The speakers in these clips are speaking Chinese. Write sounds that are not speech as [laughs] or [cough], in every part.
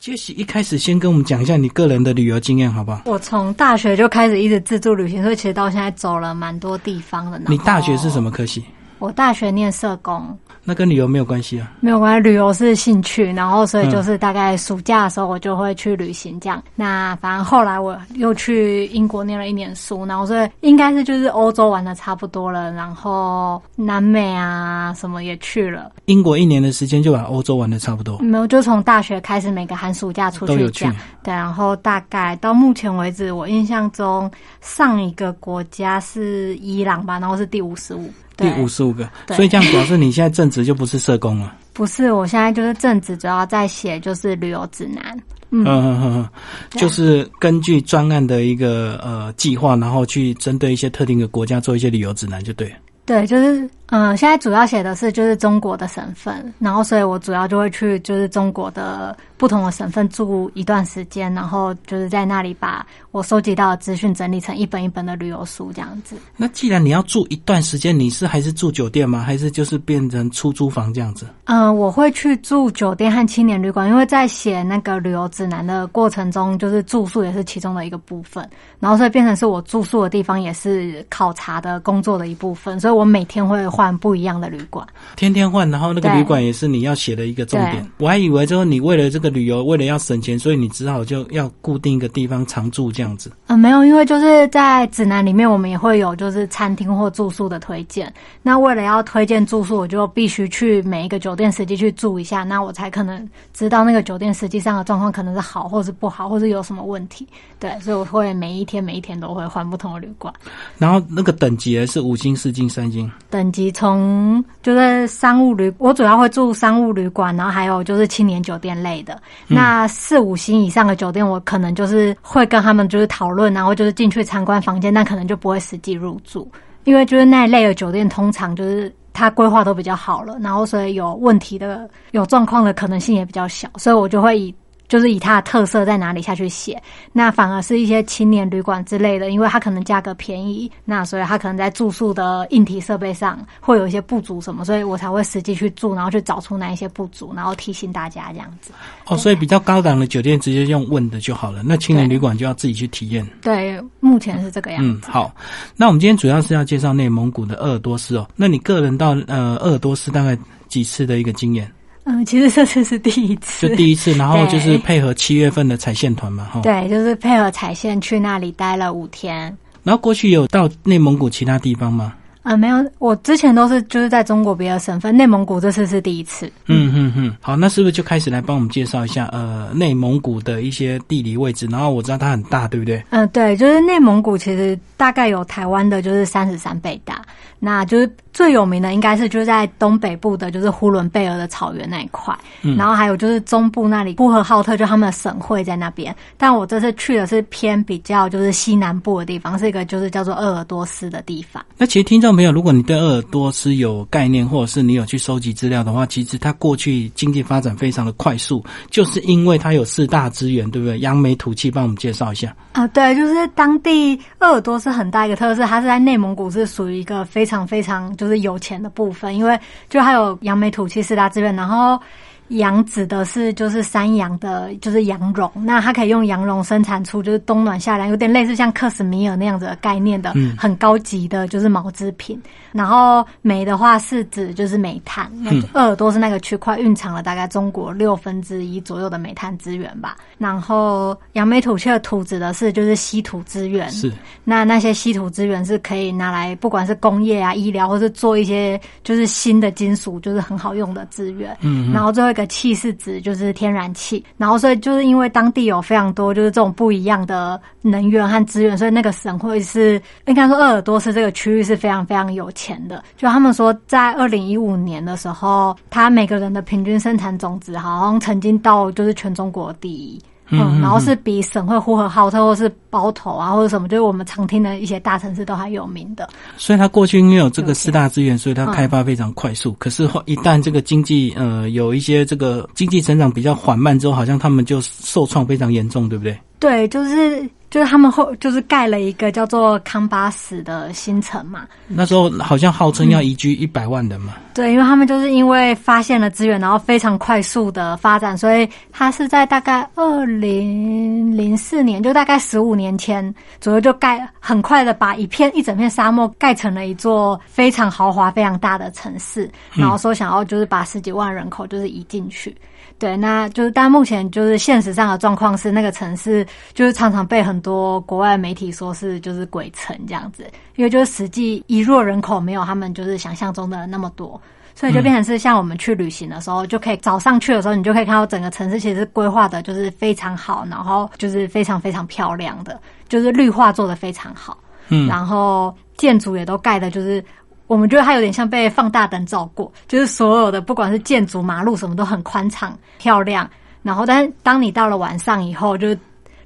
杰西，一开始先跟我们讲一下你个人的旅游经验，好不好？我从大学就开始一直自助旅行，所以其实到现在走了蛮多地方的。你大学是什么科系？我大学念社工。那跟旅游没有关系啊，没有关系，旅游是兴趣，然后所以就是大概暑假的时候我就会去旅行这样。那反正后来我又去英国念了一年书，然后所以应该是就是欧洲玩的差不多了，然后南美啊什么也去了。英国一年的时间就把欧洲玩的差不多？没有，就从大学开始每个寒暑假出去这样。对，然后大概到目前为止，我印象中上一个国家是伊朗吧，然后是第五十五。第五十五个，所以这样表示你现在正职就不是社工了。不是，我现在就是正职，主要在写就是旅游指南。嗯嗯嗯，就是根据专案的一个呃计划，然后去针对一些特定的国家做一些旅游指南，就对。对，就是嗯，现在主要写的是就是中国的省份，然后所以我主要就会去就是中国的。不同的省份住一段时间，然后就是在那里把我收集到的资讯整理成一本一本的旅游书这样子。那既然你要住一段时间，你是还是住酒店吗？还是就是变成出租房这样子？嗯，我会去住酒店和青年旅馆，因为在写那个旅游指南的过程中，就是住宿也是其中的一个部分。然后所以变成是我住宿的地方也是考察的工作的一部分，所以我每天会换不一样的旅馆，天天换。然后那个旅馆也是你要写的一个重点。我还以为就是你为了这个。旅游为了要省钱，所以你只好就要固定一个地方常住这样子。嗯，没有，因为就是在指南里面，我们也会有就是餐厅或住宿的推荐。那为了要推荐住宿，我就必须去每一个酒店实际去住一下，那我才可能知道那个酒店实际上的状况可能是好，或是不好，或是有什么问题。对，所以我会每一天每一天都会换不同的旅馆。然后那个等级是五星、四星、三星。等级从就是商务旅，我主要会住商务旅馆，然后还有就是青年酒店类的。那四五星以上的酒店，我可能就是会跟他们就是讨论，然后就是进去参观房间，但可能就不会实际入住，因为就是那一类的酒店通常就是它规划都比较好了，然后所以有问题的、有状况的可能性也比较小，所以我就会以。就是以它的特色在哪里下去写，那反而是一些青年旅馆之类的，因为它可能价格便宜，那所以它可能在住宿的硬体设备上会有一些不足什么，所以我才会实际去住，然后去找出哪一些不足，然后提醒大家这样子。哦，所以比较高档的酒店直接用问的就好了，那青年旅馆就要自己去体验。对，目前是这个样子。嗯，好，那我们今天主要是要介绍内蒙古的鄂尔多斯哦，那你个人到呃鄂尔多斯大概几次的一个经验？嗯，其实这次是第一次，就第一次，然后就是配合七月份的彩线团嘛，哈。对，就是配合彩线去那里待了五天。然后过去有到内蒙古其他地方吗？啊，没有，我之前都是就是在中国别的省份，内蒙古这次是第一次。嗯嗯嗯，好，那是不是就开始来帮我们介绍一下呃内蒙古的一些地理位置？然后我知道它很大，对不对？嗯，对，就是内蒙古其实大概有台湾的就是三十三倍大，那就是。最有名的应该是就是在东北部的，就是呼伦贝尔的草原那一块，嗯然后还有就是中部那里呼和浩特，就他们的省会在那边。但我这次去的是偏比较就是西南部的地方，是一个就是叫做鄂尔多斯的地方。那其实听众朋友，如果你对鄂尔多斯有概念，或者是你有去收集资料的话，其实它过去经济发展非常的快速，就是因为它有四大资源，对不对？扬眉吐气，帮我们介绍一下啊。对，就是当地鄂尔多斯很大一个特色，它是在内蒙古是属于一个非常非常。就是有钱的部分，因为就还有扬眉吐气四大志愿，然后。羊指的是就是山羊的，就是羊绒，那它可以用羊绒生产出就是冬暖夏凉，有点类似像克什米尔那样子的概念的，很高级的，就是毛织品。然后煤的话是指就是煤炭，那鄂尔多斯那个区块蕴藏了大概中国六分之一左右的煤炭资源吧。然后扬眉吐气的土指的是就是稀土资源，是那那些稀土资源是可以拿来不管是工业啊、医疗，或是做一些就是新的金属，就是很好用的资源。嗯，然后最后一个。的气是指就是天然气，然后所以就是因为当地有非常多就是这种不一样的能源和资源，所以那个省会是应该说鄂尔多斯这个区域是非常非常有钱的。就他们说，在二零一五年的时候，他每个人的平均生产总值好像曾经到就是全中国第一。嗯，然后是比省会呼和浩特或是包头啊，或者什么，就是我们常听的一些大城市都还有名的。所以它过去因为有这个四大资源，所以它开发非常快速。可是一旦这个经济呃有一些这个经济成长比较缓慢之后，好像他们就受创非常严重，对不对？对，就是就是他们后就是盖了一个叫做康巴斯的新城嘛。那时候好像号称要移居一百万人嘛。对，因为他们就是因为发现了资源，然后非常快速的发展，所以他是在大概二零零四年，就大概十五年前左右就盖，很快的把一片一整片沙漠盖成了一座非常豪华、非常大的城市，然后说想要就是把十几万人口就是移进去。对，那就是但目前就是现实上的状况是，那个城市就是常常被很多国外媒体说是就是鬼城这样子，因为就是实际移入人口没有他们就是想象中的那么多，所以就变成是像我们去旅行的时候，就可以早上去的时候，你就可以看到整个城市其实规划的就是非常好，然后就是非常非常漂亮的，就是绿化做的非常好，嗯，然后建筑也都盖的就是。我们觉得它有点像被放大灯照过，就是所有的不管是建筑、马路什么都很宽敞、漂亮。然后，但是当你到了晚上以后，就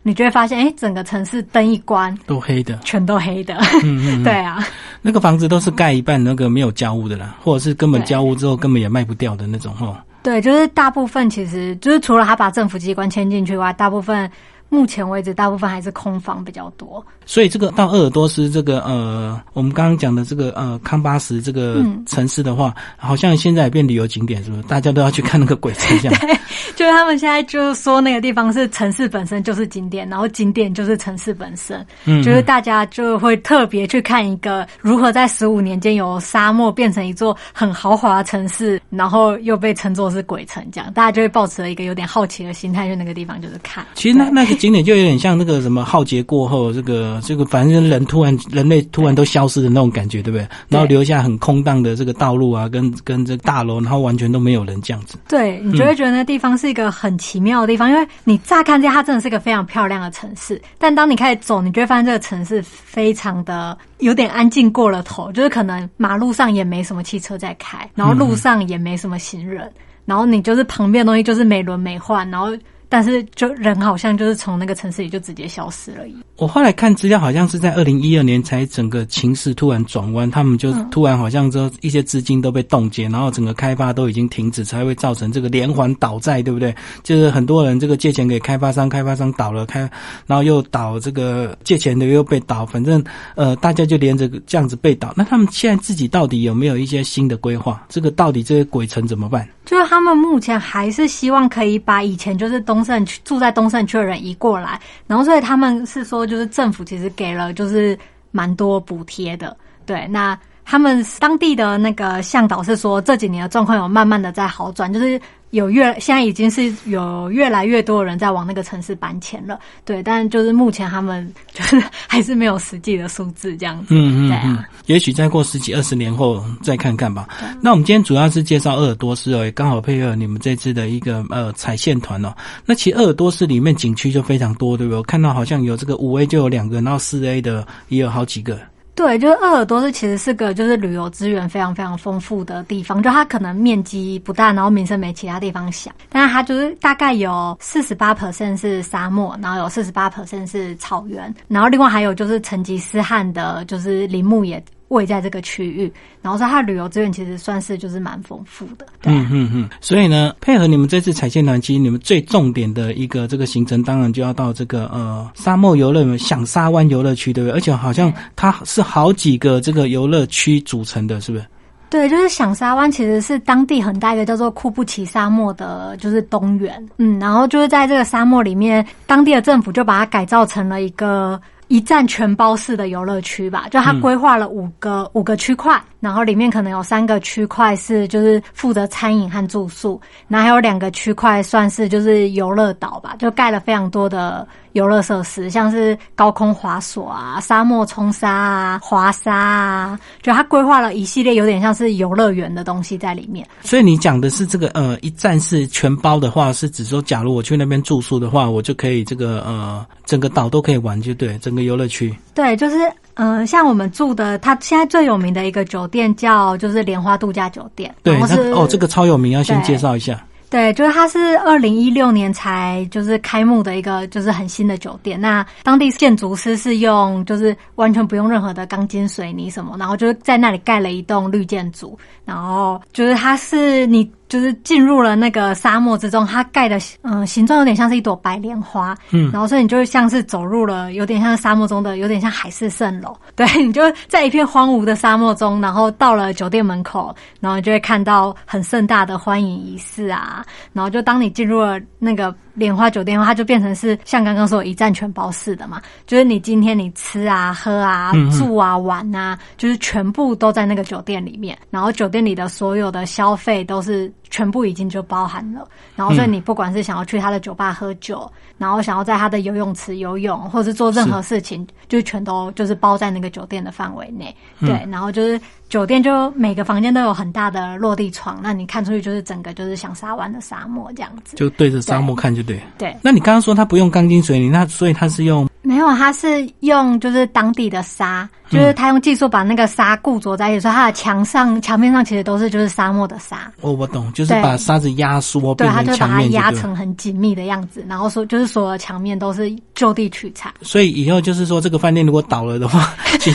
你就会发现，哎，整个城市灯一关，都黑的，全都黑的。嗯嗯，[laughs] 对啊，那个房子都是盖一半，那个没有交屋的啦，或者是根本交屋之后根本也卖不掉的那种哦。对，就是大部分其实就是除了他把政府机关迁进去外，大部分。目前为止，大部分还是空房比较多。所以，这个到鄂尔多斯这个呃，我们刚刚讲的这个呃康巴什这个城市的话，好像现在也变旅游景点，是不是？大家都要去看那个鬼城，[laughs] 这样。对，就是他们现在就是说那个地方是城市本身就是景点，然后景点就是城市本身。嗯，就是大家就会特别去看一个如何在十五年间由沙漠变成一座很豪华的城市，然后又被称作是鬼城，这样大家就会抱持了一个有点好奇的心态去那个地方，就是看。其实那那个。景点就有点像那个什么浩劫过后，这个这个反正人突然人类突然都消失的那种感觉，对不对？然后留下很空荡的这个道路啊，跟跟这大楼，然后完全都没有人这样子。对你就会觉得那地方是一个很奇妙的地方，因为你乍看见它真的是一个非常漂亮的城市，但当你开始走，你就会发现这个城市非常的有点安静过了头，就是可能马路上也没什么汽车在开，然后路上也没什么行人，然后你就是旁边的东西就是美轮美奂，然后。但是，就人好像就是从那个城市里就直接消失了。我后来看资料，好像是在二零一二年才整个情势突然转弯，他们就突然好像说一些资金都被冻结，然后整个开发都已经停止，才会造成这个连环倒债，对不对？就是很多人这个借钱给开发商，开发商倒了，开然后又倒这个借钱的又被倒，反正呃大家就连着这样子被倒。那他们现在自己到底有没有一些新的规划？这个到底这些鬼城怎么办？就是他们目前还是希望可以把以前就是东胜区住在东胜区的人移过来，然后所以他们是说，就是政府其实给了就是蛮多补贴的，对，那他们当地的那个向导是说，这几年的状况有慢慢的在好转，就是。有越现在已经是有越来越多的人在往那个城市搬迁了，对，但就是目前他们就是还是没有实际的数字这样子，嗯嗯，对啊，也许再过十几二十年后再看看吧。那我们今天主要是介绍鄂尔多斯哦，也刚好配合你们这次的一个呃踩线团哦。那其实鄂尔多斯里面景区就非常多，对不对？我看到好像有这个五 A 就有两个，然后四 A 的也有好几个。对，就是鄂尔多斯其实是个就是旅游资源非常非常丰富的地方，就它可能面积不大，然后名声没其他地方响，但是它就是大概有四十八 percent 是沙漠，然后有四十八 percent 是草原，然后另外还有就是成吉思汗的，就是陵墓也。位在这个区域，然后说它的旅游资源其实算是就是蛮丰富的。嗯嗯嗯，所以呢，配合你们这次彩线团，其实你们最重点的一个这个行程，当然就要到这个呃沙漠游乐园响沙湾游乐区，对不对？而且好像它是好几个这个游乐区组成的，是不是？对，就是响沙湾其实是当地很大一个叫做库布齐沙漠的，就是东源。嗯，然后就是在这个沙漠里面，当地的政府就把它改造成了一个。一站全包式的游乐区吧，就它规划了五个五个区块，然后里面可能有三个区块是就是负责餐饮和住宿，然后还有两个区块算是就是游乐岛吧，就盖了非常多的。游乐设施像是高空滑索啊、沙漠冲沙啊、滑沙啊，就它规划了一系列有点像是游乐园的东西在里面。所以你讲的是这个呃一站式全包的话，是指说假如我去那边住宿的话，我就可以这个呃整个岛都可以玩，就对，整个游乐区。对，就是嗯，像我们住的，它现在最有名的一个酒店叫就是莲花度假酒店。对，是哦，这个超有名，要先介绍一下。对，就是它是二零一六年才就是开幕的一个就是很新的酒店。那当地建筑师是用就是完全不用任何的钢筋水泥什么，然后就是在那里盖了一栋绿建筑，然后就是它是你。就是进入了那个沙漠之中，它盖的嗯形状有点像是一朵白莲花，嗯，然后所以你就像是走入了有点像沙漠中的，有点像海市蜃楼，[laughs] 对你就在一片荒芜的沙漠中，然后到了酒店门口，然后就会看到很盛大的欢迎仪式啊，然后就当你进入了那个。莲花酒店的话，它就变成是像刚刚说一站全包式的嘛，就是你今天你吃啊、喝啊、住啊、玩啊，就是全部都在那个酒店里面，然后酒店里的所有的消费都是全部已经就包含了，然后所以你不管是想要去他的酒吧喝酒，然后想要在他的游泳池游泳，或者是做任何事情，就全都就是包在那个酒店的范围内，对，然后就是。酒店就每个房间都有很大的落地窗，那你看出去就是整个就是像沙湾的沙漠这样子，就对着沙漠看就对。对，那你刚刚说它不用钢筋水泥，那所以它是用？没有，他是用就是当地的沙，就是他用技术把那个沙固着在一起，所以它的墙上墙面上其实都是就是沙漠的沙。哦，我懂，就是把沙子压缩，对，他就把它压成很紧密的样子，然后说就是所有墙面都是就地取材。所以以后就是说这个饭店如果倒了的话，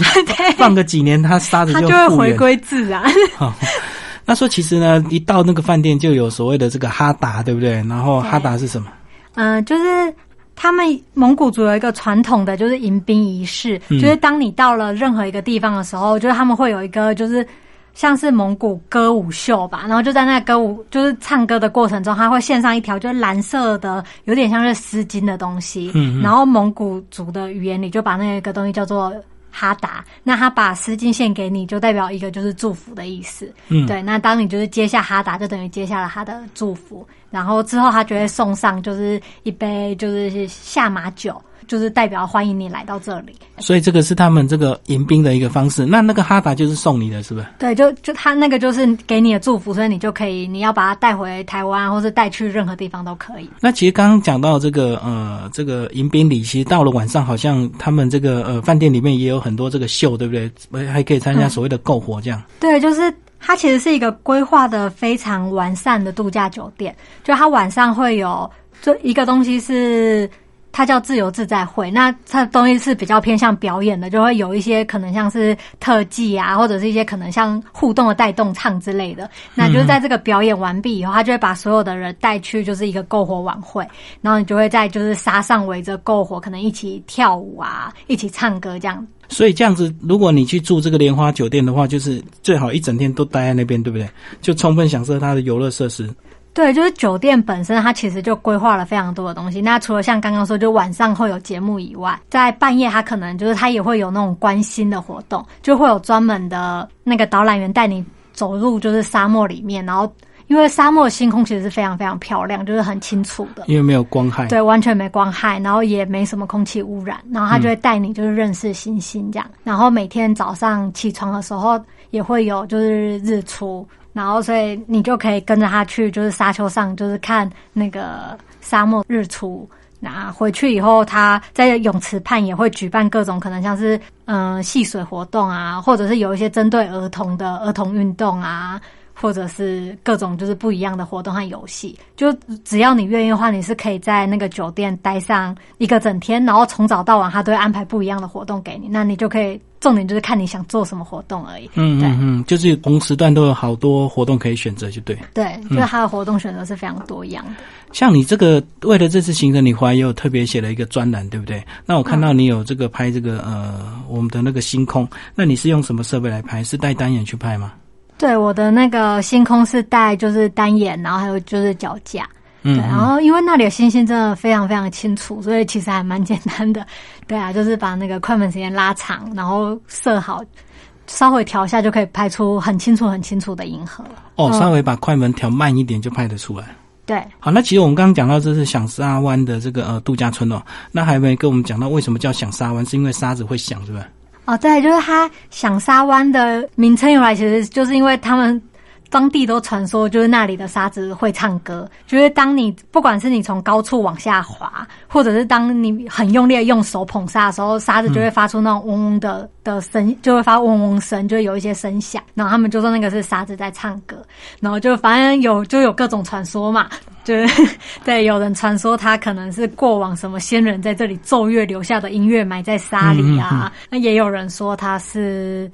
[laughs] 放个几年，它沙子就会回归自然。好，那说其实呢，一到那个饭店就有所谓的这个哈达，对不对？然后哈达是什么？嗯，就是。他们蒙古族有一个传统的，就是迎宾仪式，就是当你到了任何一个地方的时候，就是他们会有一个，就是像是蒙古歌舞秀吧，然后就在那歌舞，就是唱歌的过程中，他会献上一条就是蓝色的，有点像是丝巾的东西，嗯，然后蒙古族的语言里就把那个东西叫做。哈达，那他把丝巾献给你，就代表一个就是祝福的意思。嗯，对。那当你就是接下哈达，就等于接下了他的祝福。然后之后他就会送上就是一杯就是下马酒。就是代表欢迎你来到这里，所以这个是他们这个迎宾的一个方式。那那个哈达就是送你的，是不是？对，就就他那个就是给你的祝福，所以你就可以，你要把它带回台湾，或是带去任何地方都可以。那其实刚刚讲到这个呃，这个迎宾礼，其实到了晚上，好像他们这个呃饭店里面也有很多这个秀，对不对？还可以参加所谓的篝火这样。对，就是它其实是一个规划的非常完善的度假酒店，就它晚上会有就一个东西是。它叫自由自在会，那它的东西是比较偏向表演的，就会有一些可能像是特技啊，或者是一些可能像互动的带动唱之类的。那就是在这个表演完毕以后，他就会把所有的人带去就是一个篝火晚会，然后你就会在就是沙上围着篝火，可能一起跳舞啊，一起唱歌这样。所以这样子，如果你去住这个莲花酒店的话，就是最好一整天都待在那边，对不对？就充分享受它的游乐设施。对，就是酒店本身，它其实就规划了非常多的东西。那除了像刚刚说，就晚上会有节目以外，在半夜它可能就是它也会有那种观星的活动，就会有专门的那个导览员带你走入就是沙漠里面。然后，因为沙漠星空其实是非常非常漂亮，就是很清楚的，因为没有光害，对，完全没光害，然后也没什么空气污染。然后他就会带你就是认识星星这样。然后每天早上起床的时候也会有就是日出。然后，所以你就可以跟着他去，就是沙丘上，就是看那个沙漠日出。那回去以后，他在泳池畔也会举办各种可能像是嗯戏水活动啊，或者是有一些针对儿童的儿童运动啊。或者是各种就是不一样的活动和游戏，就只要你愿意的话，你是可以在那个酒店待上一个整天，然后从早到晚他都会安排不一样的活动给你，那你就可以重点就是看你想做什么活动而已。嗯嗯嗯，就是同时段都有好多活动可以选择，就对。对，就是他的活动选择是非常多样的。像你这个为了这次行程，你还有特别写了一个专栏，对不对？那我看到你有这个拍这个呃我们的那个星空，那你是用什么设备来拍？是带单眼去拍吗？对，我的那个星空是带就是单眼，然后还有就是脚架。嗯，对，然后因为那里的星星真的非常非常清楚，所以其实还蛮简单的。对啊，就是把那个快门时间拉长，然后设好，稍微调一下就可以拍出很清楚很清楚的银河。哦，稍微把快门调慢一点就拍得出来。对，好，那其实我们刚刚讲到这是响沙湾的这个呃度假村哦，那还没跟我们讲到为什么叫响沙湾，是因为沙子会响，是不是？哦，对，就是他响沙湾的名称由来，其实就是因为他们当地都传说，就是那里的沙子会唱歌。就是当你不管是你从高处往下滑，或者是当你很用力的用手捧沙的时候，沙子就会发出那种嗡嗡的的声，就会发嗡嗡声，就会有一些声响。然后他们就说那个是沙子在唱歌。然后就反正有就有各种传说嘛。就是对，有人传说他可能是过往什么仙人在这里奏乐留下的音乐埋在沙里啊。那也有人说他是。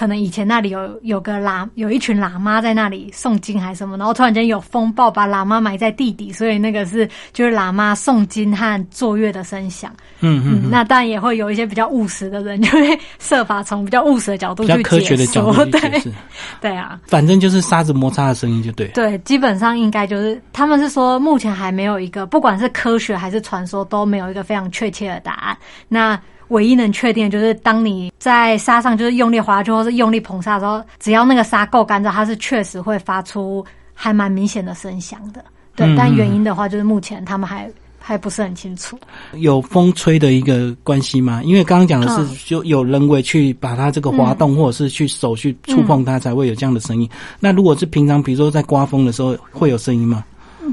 可能以前那里有有个喇有一群喇嘛在那里诵经还是什么，然后突然间有风暴把喇嘛埋在地底，所以那个是就是喇嘛诵经和坐月的声响。嗯嗯，那当然也会有一些比较务实的人，就会设法从比较务实的角度去科学的角度去解释。[laughs] 对啊，反正就是沙子摩擦的声音就对。对，基本上应该就是他们是说，目前还没有一个，不管是科学还是传说，都没有一个非常确切的答案。那唯一能确定的就是，当你在沙上就是用力滑去，或是用力捧沙的时候，只要那个沙够干燥，它是确实会发出还蛮明显的声响的。对，但原因的话，就是目前他们还。还不是很清楚，有风吹的一个关系吗？因为刚刚讲的是，就有人为去把它这个滑动，或者是去手去触碰它，才会有这样的声音。那如果是平常，比如说在刮风的时候，会有声音吗？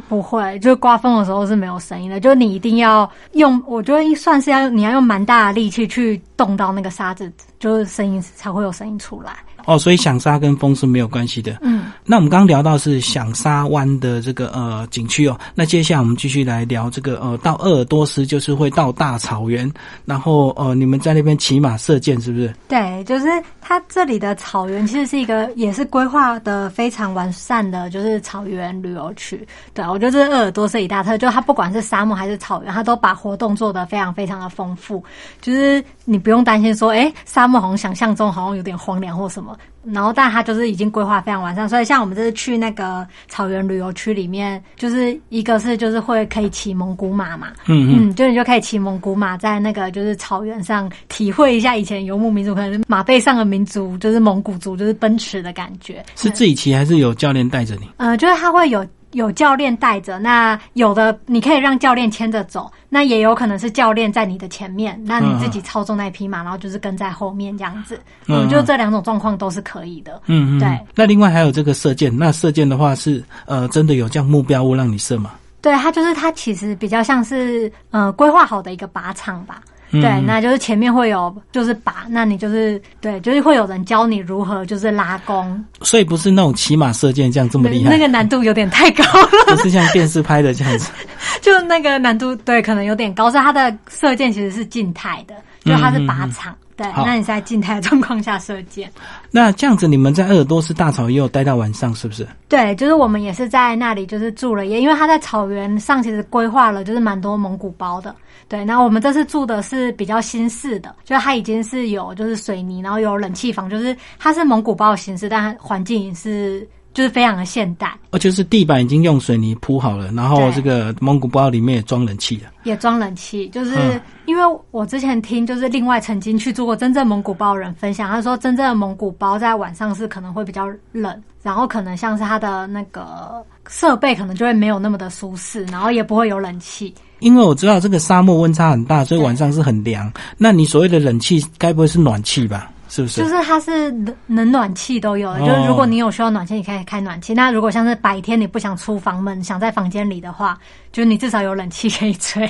不会，就是刮风的时候是没有声音的。就是你一定要用，我觉得算是要你要用蛮大的力气去动到那个沙子，就是声音才会有声音出来。哦，所以响沙跟风是没有关系的。嗯，那我们刚刚聊到是响沙湾的这个呃景区哦，那接下来我们继续来聊这个呃到鄂尔多斯，就是会到大草原，然后呃你们在那边骑马射箭是不是？对，就是它这里的草原其实是一个也是规划的非常完善的，就是草原旅游区。对，我觉得这是鄂尔多斯一大特，就它不管是沙漠还是草原，它都把活动做得非常非常的丰富，就是你不用担心说，哎，沙漠好像想象中好像有点荒凉或什么。然后，但它就是已经规划非常完善，所以像我们这次去那个草原旅游区里面，就是一个是就是会可以骑蒙古马嘛，嗯嗯，就你就可以骑蒙古马在那个就是草原上体会一下以前游牧民族可能是马背上的民族，就是蒙古族就是奔驰的感觉。是自己骑还是有教练带着你？呃，就是他会有。有教练带着，那有的你可以让教练牵着走，那也有可能是教练在你的前面，那你自己操纵那匹马，然后就是跟在后面这样子。嗯，就这两种状况都是可以的。嗯嗯，对。那另外还有这个射箭，那射箭的话是呃，真的有这样目标物让你射吗？对，它就是它其实比较像是呃规划好的一个靶场吧。对，那就是前面会有就是把，那你就是对，就是会有人教你如何就是拉弓，所以不是那种骑马射箭这样这么厉害，那个难度有点太高了，不是像电视拍的这样子，[laughs] 就那个难度对，可能有点高，所以它的射箭其实是静态的，就它是靶场，对，那你在静态的状况下射箭。那这样子，你们在鄂尔多斯大草也有待到晚上，是不是？对，就是我们也是在那里就是住了夜，因为他在草原上其实规划了就是蛮多蒙古包的。对，那我们这次住的是比较新式的，就是它已经是有就是水泥，然后有冷气房，就是它是蒙古包的形式，但环境是就是非常的现代。而且是地板已经用水泥铺好了，然后这个蒙古包里面也装冷气了，也装冷气。就是因为我之前听就是另外曾经去做过真正蒙古包的人分享，他说真正的蒙古包在晚上是可能会比较冷，然后可能像是它的那个设备可能就会没有那么的舒适，然后也不会有冷气。因为我知道这个沙漠温差很大，所以晚上是很凉。那你所谓的冷气，该不会是暖气吧？是不是？就是它是冷冷暖气都有的。就是如果你有需要暖气，你可以开暖气。那如果像是白天你不想出房门，想在房间里的话，就是你至少有冷气可以吹。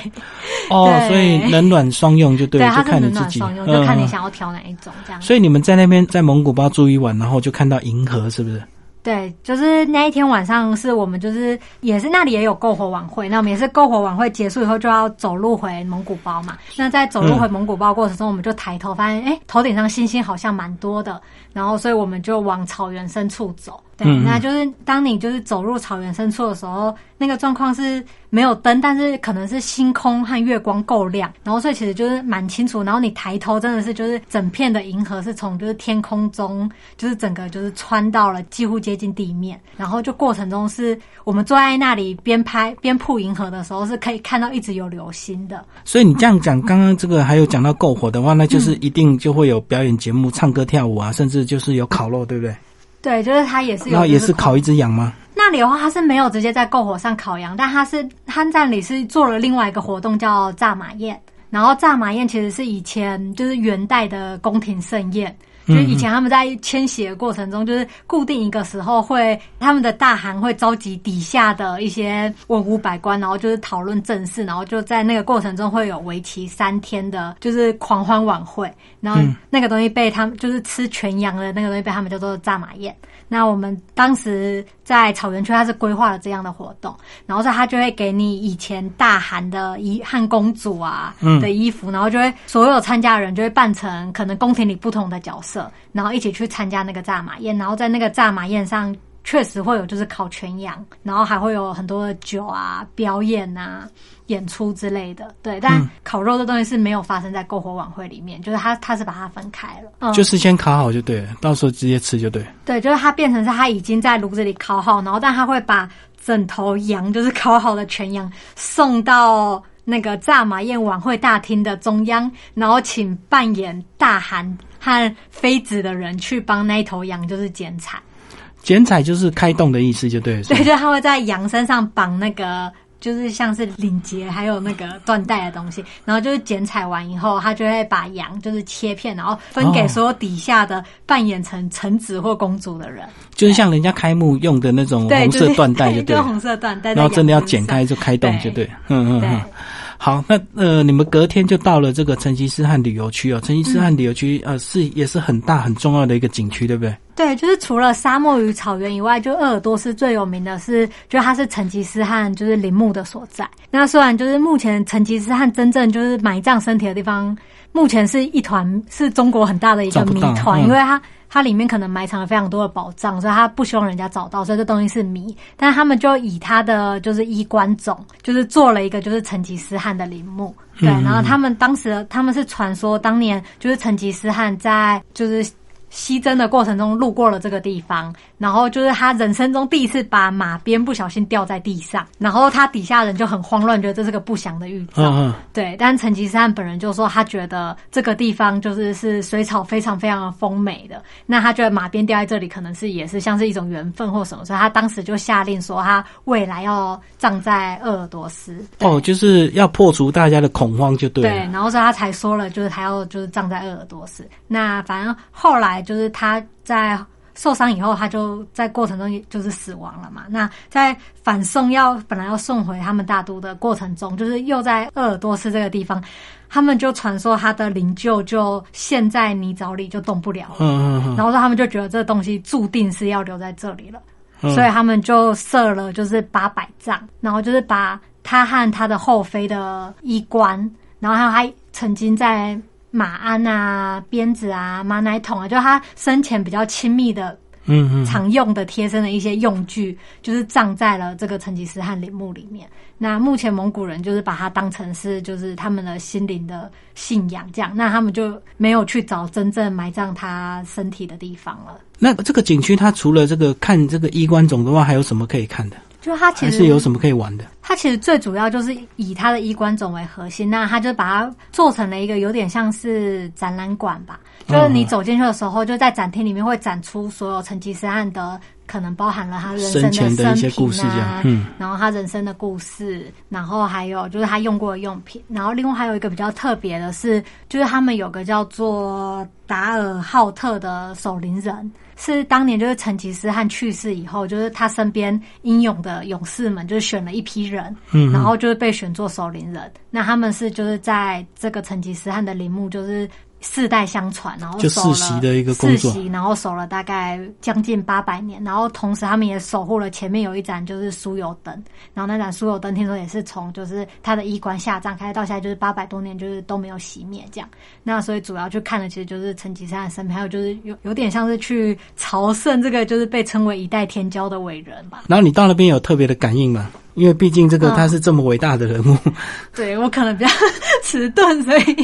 哦，所以冷暖双用就对，对，它是冷暖双用，就看你想要调哪一种这样。所以你们在那边在蒙古包住一晚，然后就看到银河，是不是？对，就是那一天晚上，是我们就是也是那里也有篝火晚会，那我们也是篝火晚会结束以后就要走路回蒙古包嘛。那在走路回蒙古包过程中，我们就抬头发现，哎，头顶上星星好像蛮多的，然后所以我们就往草原深处走。对，那就是当你就是走入草原深处的时候，那个状况是没有灯，但是可能是星空和月光够亮，然后所以其实就是蛮清楚。然后你抬头，真的是就是整片的银河是从就是天空中，就是整个就是穿到了几乎接近地面。然后就过程中是我们坐在那里边拍边铺银河的时候，是可以看到一直有流星的。所以你这样讲，刚刚这个还有讲到篝火的话，那就是一定就会有表演节目、唱歌跳舞啊，甚至就是有烤肉，对不对？对，就是它也是有，然后也是烤一只羊吗？那里的话，它是没有直接在篝火上烤羊，但它是汉站里是做了另外一个活动叫炸马宴。然后炸马宴其实是以前就是元代的宫廷盛宴。就是以前他们在迁徙的过程中，就是固定一个时候会，他们的大汗会召集底下的一些文武百官，然后就是讨论政事，然后就在那个过程中会有为期三天的，就是狂欢晚会。然后那个东西被他们就是吃全羊的那个东西被他们叫做炸马宴。那我们当时在草原区，他是规划了这样的活动，然后说他就会给你以前大汗的衣汉公主啊的衣服，然后就会所有参加的人就会扮成可能宫廷里不同的角色，然后一起去参加那个炸马宴，然后在那个炸马宴上确实会有就是烤全羊，然后还会有很多的酒啊、表演啊。演出之类的，对，但烤肉的东西是没有发生在篝火晚会里面，就是他他是把它分开了，就是先烤好就对了，到时候直接吃就对。对，就是它变成是它已经在炉子里烤好，然后但他会把整头羊，就是烤好的全羊送到那个炸马宴晚会大厅的中央，然后请扮演大汗和妃子的人去帮那一头羊就是剪彩，剪彩就是开动的意思就对，对，就他会在羊身上绑那个。就是像是领结，还有那个缎带的东西，然后就是剪彩完以后，他就会把羊就是切片，然后分给所有底下的扮演成臣子或公主的人，就是像人家开幕用的那种红色缎带，[laughs] 就对，红色缎带，然后真的要剪开就开动，就对，嗯嗯嗯。好，那呃，你们隔天就到了这个成吉思汗旅游区哦。成吉思汗旅游区呃是也是很大很重要的一个景区，对不对？对，就是除了沙漠与草原以外，就鄂尔多斯最有名的是，就它是成吉思汗就是陵墓的所在。那虽然就是目前成吉思汗真正就是埋葬身体的地方，目前是一团是中国很大的一个谜团，因为它。它里面可能埋藏了非常多的宝藏，所以他不希望人家找到，所以这东西是谜。但是他们就以他的就是衣冠冢，就是做了一个就是成吉思汗的陵墓，对。然后他们当时他们是传说，当年就是成吉思汗在就是。西征的过程中路过了这个地方，然后就是他人生中第一次把马鞭不小心掉在地上，然后他底下人就很慌乱，觉得这是个不祥的预兆。对，但成吉思汗本人就说他觉得这个地方就是是水草非常非常的丰美的，那他觉得马鞭掉在这里可能是也是像是一种缘分或什么，所以他当时就下令说他未来要葬在鄂尔多斯。哦，就是要破除大家的恐慌就对。对，然后所以他才说了，就是他要就是葬在鄂尔多斯。那反正后来。就是他在受伤以后，他就在过程中就是死亡了嘛。那在反送要本来要送回他们大都的过程中，就是又在鄂尔多斯这个地方，他们就传说他的灵柩就陷在泥沼里就动不了。嗯嗯嗯。然后说他们就觉得这东西注定是要留在这里了，所以他们就设了就是八百丈，然后就是把他和他的后妃的衣冠，然后还有他曾经在。马鞍啊，鞭子啊，马奶桶啊，就他生前比较亲密的、嗯嗯，常用的贴身的一些用具，就是葬在了这个成吉思汗陵墓里面。那目前蒙古人就是把它当成是就是他们的心灵的信仰，这样，那他们就没有去找真正埋葬他身体的地方了。那这个景区它除了这个看这个衣冠冢的话，还有什么可以看的？就它其实有什么可以玩的？它其实最主要就是以它的衣冠冢为核心，那它就把它做成了一个有点像是展览馆吧。就是你走进去的时候，就在展厅里面会展出所有成吉思汗的。可能包含了他人生的生平啊，然后他人生的故事，然后还有就是他用过的用品，然后另外还有一个比较特别的是，就是他们有个叫做达尔浩特的守灵人，是当年就是成吉思汗去世以后，就是他身边英勇的勇士们就是选了一批人，然后就是被选做守灵人。那他们是就是在这个成吉思汗的陵墓就是。世代相传，然后就守了世袭，然后守了大概将近八百年，然后同时他们也守护了前面有一盏就是酥油灯，然后那盏酥油灯听说也是从就是他的衣冠下葬开到现在就是八百多年就是都没有熄灭这样，那所以主要去看的其实就是成吉思汗生平，还有就是有有点像是去朝圣这个就是被称为一代天骄的伟人吧。然后你到那边有特别的感应吗？因为毕竟这个他是这么伟大的人物，[laughs] 对我可能比较 [laughs] 迟钝，所以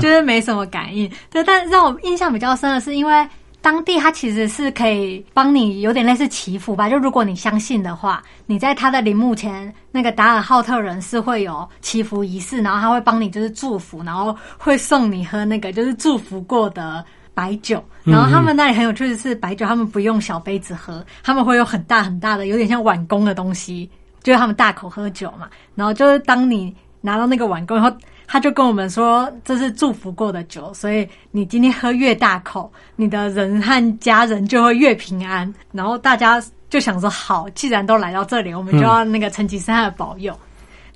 就是没什么感应。对，但让我印象比较深的是，因为当地他其实是可以帮你有点类似祈福吧。就如果你相信的话，你在他的陵墓前，那个达尔浩特人是会有祈福仪式，然后他会帮你就是祝福，然后会送你喝那个就是祝福过的白酒。然后他们那里很有趣的是，白酒他们不用小杯子喝，他们会有很大很大的，有点像碗弓的东西。就是他们大口喝酒嘛，然后就是当你拿到那个碗弓以后，他就跟我们说这是祝福过的酒，所以你今天喝越大口，你的人和家人就会越平安。然后大家就想说，好，既然都来到这里，我们就要那个成吉思汗的保佑。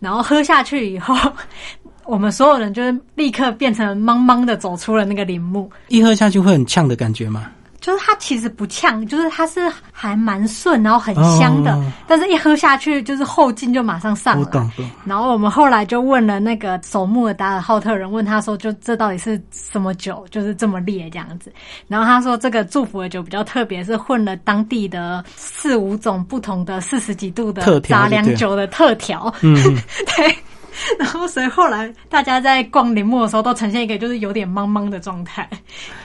然后喝下去以后，[laughs] 我们所有人就是立刻变成茫茫的走出了那个陵墓。一喝下去会很呛的感觉吗？就是它其实不呛，就是它是还蛮顺，然后很香的，哦但是一喝下去就是后劲就马上上来。我懂懂。然后我们后来就问了那个守墓的达尔浩特人，问他说，就这到底是什么酒，就是这么烈这样子。然后他说，这个祝福的酒比较特别，是混了当地的四五种不同的四十几度的杂粮酒的特调。嗯，[laughs] 对。[laughs] 然后，所以后来大家在逛林木的时候，都呈现一个就是有点懵懵的状态。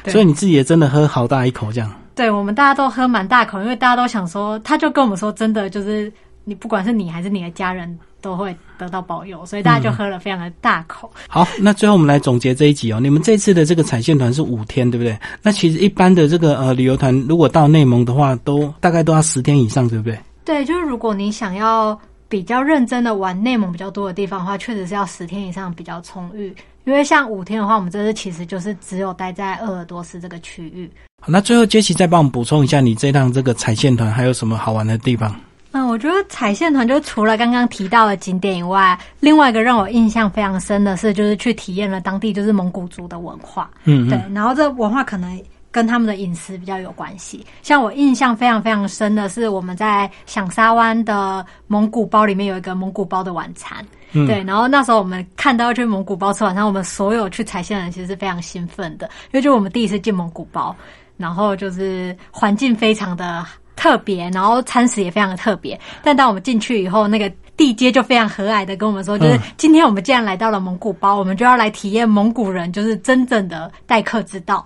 所以你自己也真的喝好大一口这样。对我们大家都喝蛮大口，因为大家都想说，他就跟我们说，真的就是你不管是你还是你的家人都会得到保佑，所以大家就喝了非常的大口。好，那最后我们来总结这一集哦。你们这次的这个彩线团是五天，对不对？那其实一般的这个呃旅游团，如果到内蒙的话，都大概都要十天以上，对不对？对，就是如果你想要比较认真的玩内蒙比较多的地方的话，确实是要十天以上比较充裕。因为像五天的话，我们这次其实就是只有待在鄂尔多斯这个区域。好，那最后杰奇再帮我们补充一下，你这趟这个彩线团还有什么好玩的地方？嗯，我觉得彩线团就除了刚刚提到的景点以外，另外一个让我印象非常深的是，就是去体验了当地就是蒙古族的文化。嗯对，然后这文化可能跟他们的饮食比较有关系。像我印象非常非常深的是，我们在响沙湾的蒙古包里面有一个蒙古包的晚餐。嗯对，然后那时候我们看到要去蒙古包吃晚餐，我们所有去彩线的人其实是非常兴奋的，因为就我们第一次进蒙古包，然后就是环境非常的特别，然后餐食也非常的特别。但当我们进去以后，那个地接就非常和蔼的跟我们说，就是嗯今天我们既然来到了蒙古包，我们就要来体验蒙古人就是真正的待客之道。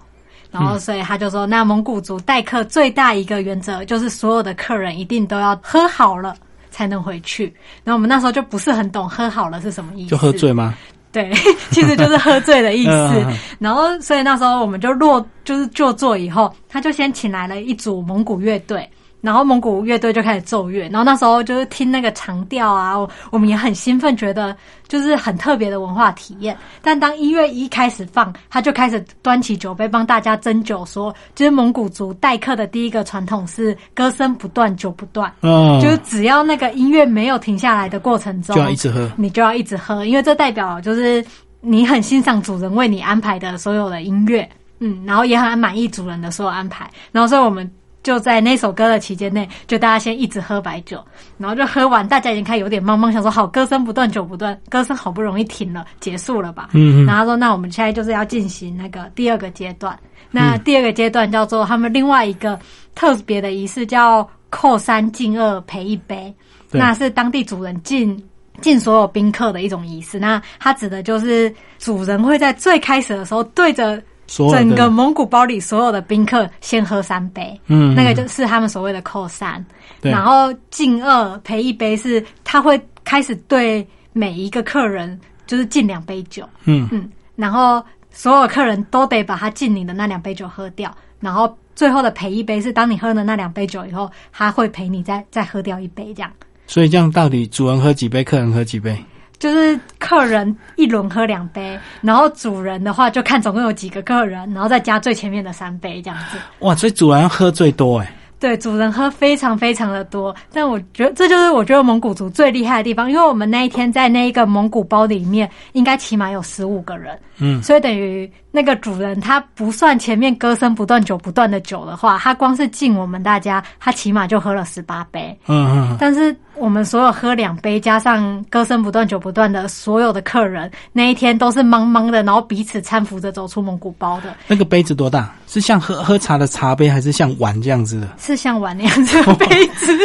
然后，所以他就说，那蒙古族待客最大一个原则就是所有的客人一定都要喝好了才能回去。然后我们那时候就不是很懂喝好了是什么意思，就喝醉吗？对，[laughs] 其实就是喝醉的意思。然后，所以那时候我们就落就是就座以后，他就先请来了一组蒙古乐队，然后蒙古乐队就开始奏乐。然后那时候就是听那个长调啊，我我们也很兴奋，觉得就是很特别的文化体验。但当音乐一开始放，他就开始端起酒杯帮大家斟酒，说就是蒙古族待客的第一个传统是歌声不断，酒不断。嗯，就是只要那个音乐没有停下来的过程中，就要一直喝。你就要一直喝，因为这代表就是你很欣赏主人为你安排的所有的音乐，嗯，然后也很满意主人的所有安排，然后所以我们就在那首歌的期间内，就大家先一直喝白酒，然后就喝完，大家已经开始有点懵懵，想说好，歌声不断，酒不断，歌声好不容易停了，结束了吧？然后说，那我们现在就是要进行那个第二个阶段，那第二个阶段叫做他们另外一个特别的仪式，叫扣三敬二陪一杯。那是当地主人敬敬所有宾客的一种仪式。那它指的就是主人会在最开始的时候对着所有整个蒙古包里所有的宾客先喝三杯，嗯，那个就是他们所谓的扣三。对。然后敬二陪一杯是他会开始对每一个客人就是敬两杯酒，嗯。嗯，然后所有客人都得把他敬你的那两杯酒喝掉，然后最后的陪一杯是当你喝了那两杯酒以后，他会陪你再再喝掉一杯，这样。所以这样到底主人喝几杯，客人喝几杯？就是客人一轮喝两杯，然后主人的话就看总共有几个客人，然后再加最前面的三杯这样子。哇，所以主人喝最多哎。对，主人喝非常非常的多，但我觉得这就是我觉得蒙古族最厉害的地方，因为我们那一天在那一个蒙古包里面，应该起码有十五个人，嗯，所以等于那个主人他不算前面歌声不断、酒不断的酒的话，他光是敬我们大家，他起码就喝了十八杯。嗯嗯，但是我们所有喝两杯，加上歌声不断、酒不断的所有的客人，那一天都是茫茫的，然后彼此搀扶着走出蒙古包的，那个杯子多大？是像喝喝茶的茶杯，还是像碗这样子的？是像碗那样子的杯子。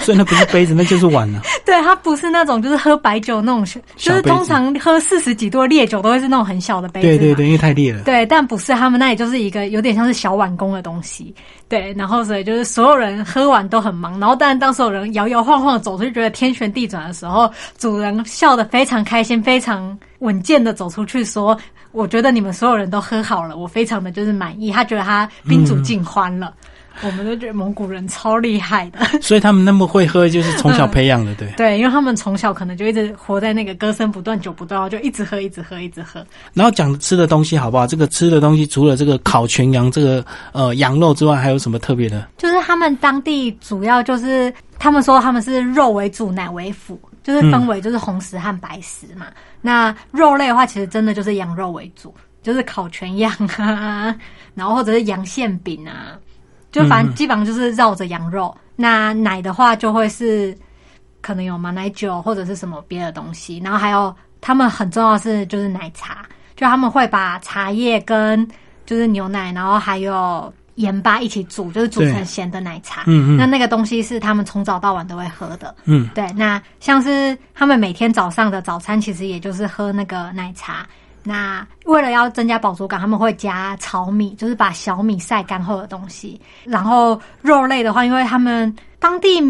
所以那不是杯子，那就是碗了。[laughs] 对，它不是那种就是喝白酒那种，就是通常喝四十几度的烈酒都会是那种很小的杯子。对对对，因为太对，但不是，他们那里就是一个有点像是小碗工的东西。对，然后所以就是所有人喝完都很忙，然后但当所有人摇摇晃晃走出去，觉得天旋地转的时候，主人笑得非常开心，非常稳健的走出去说：“我觉得你们所有人都喝好了，我非常的就是满意。”他觉得他宾主尽欢了。[laughs] 我们都觉得蒙古人超厉害的。所以他们那么会喝，就是从小培养的，对。[laughs] 对，因为他们从小可能就一直活在那个歌声不断、酒不断，就一直喝、一直喝、一直喝。然后讲吃的东西好不好？这个吃的东西除了这个烤全羊这个呃羊肉之外，还有什么特别的？就是他们当地主要就是他们说他们是肉为主，奶为辅，就是分为就是红食和白食嘛。那肉类的话，其实真的就是羊肉为主，就是烤全羊啊，然后或者是羊馅饼啊，就反正基本上就是绕着羊肉。那奶的话就会是可能有马奶酒或者是什么别的东西，然后还有他们很重要是就是奶茶，就他们会把茶叶跟就是牛奶，然后还有盐巴一起煮，就是煮成咸的奶茶。嗯嗯，那那个东西是他们从早到晚都会喝的。嗯，对。那像是他们每天早上的早餐，其实也就是喝那个奶茶。那为了要增加饱足感，他们会加炒米，就是把小米晒干后的东西。然后肉类的话，因为他们当地。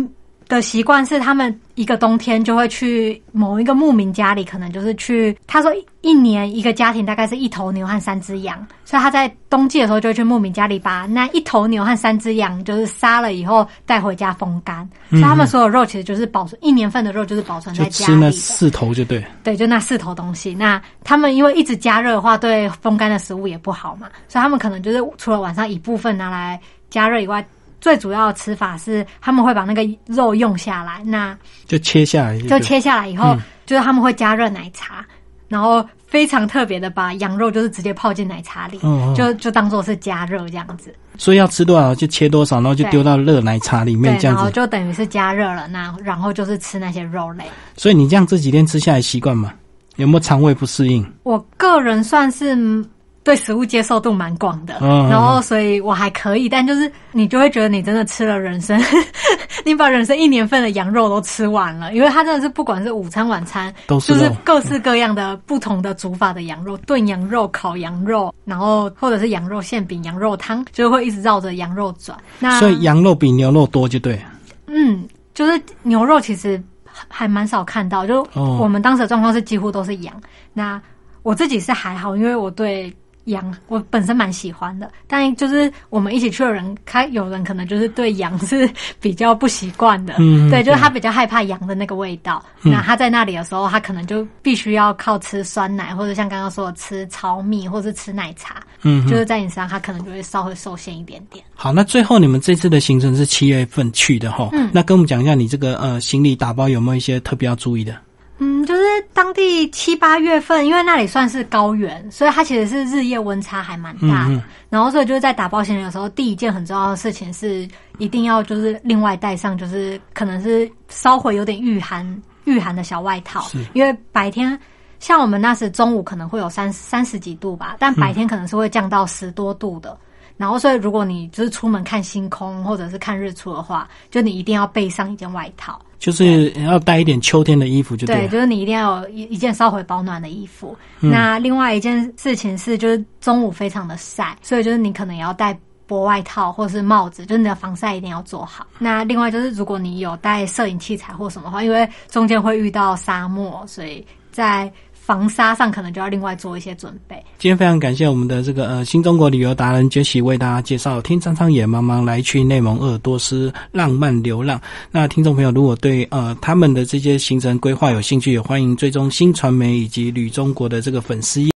的习惯是，他们一个冬天就会去某一个牧民家里，可能就是去。他说，一年一个家庭大概是一头牛和三只羊，所以他在冬季的时候就会去牧民家里把那一头牛和三只羊就是杀了以后带回家风干。所以他们所有肉其实就是保存一年份的肉，就是保存在家里。吃那四头就对。对，就那四头东西。那他们因为一直加热的话，对风干的食物也不好嘛，所以他们可能就是除了晚上一部分拿来加热以外。最主要的吃法是，他们会把那个肉用下来，那就切下来，就切下来以后，就是他们会加热奶茶，然后非常特别的把羊肉就是直接泡进奶茶里，就就当做是加热这样子。所以要吃多少就切多少，然后就丢到热奶茶里面这样子，然后就等于是加热了。那然后就是吃那些肉类。所以你这样这几天吃下来习惯吗？有没有肠胃不适应？我个人算是。对食物接受度蛮广的，然后所以我还可以，但就是你就会觉得你真的吃了人生，[laughs] 你把人生一年份的羊肉都吃完了，因为它真的是不管是午餐晚餐，都是就是各式各样的不同的煮法的羊肉，炖羊肉、烤羊肉，然后或者是羊肉馅饼、羊肉汤，就会一直绕着羊肉转。那所以羊肉比牛肉多就对。嗯，就是牛肉其实还蛮少看到，就我们当时的状况是几乎都是羊。那我自己是还好，因为我对。羊，我本身蛮喜欢的，但就是我们一起去的人，他有人可能就是对羊 [laughs] 是比较不习惯的，嗯，对，就是他比较害怕羊的那个味道。那他在那里的时候，他可能就必须要靠吃酸奶，或者像刚刚说的吃糙米，或者吃奶茶，嗯，就是在你身上他可能就会稍微受限一点点。好，那最后你们这次的行程是七月份去的哈，嗯，那跟我们讲一下你这个呃行李打包有没有一些特别要注意的？嗯，就是当地七八月份，因为那里算是高原，所以它其实是日夜温差还蛮大的。然后，所以就是在打包行李的时候，第一件很重要的事情是一定要就是另外带上，就是可能是稍微有点御寒御寒的小外套，因为白天像我们那时中午可能会有三三十几度吧，但白天可能是会降到十多度的。然后，所以如果你就是出门看星空或者是看日出的话，就你一定要备上一件外套，就是要带一点秋天的衣服，就对，就是你一定要有一一件稍微保暖的衣服。那另外一件事情是，就是中午非常的晒，所以就是你可能也要带薄外套或是帽子，就是你的防晒一定要做好。那另外就是，如果你有带摄影器材或什么话，因为中间会遇到沙漠，所以在。防沙上可能就要另外做一些准备。今天非常感谢我们的这个呃新中国旅游达人杰西为大家介绍听苍苍野茫茫来去内蒙鄂尔多斯浪漫流浪。那听众朋友如果对呃他们的这些行程规划有兴趣，也欢迎追踪新传媒以及旅中国的这个粉丝。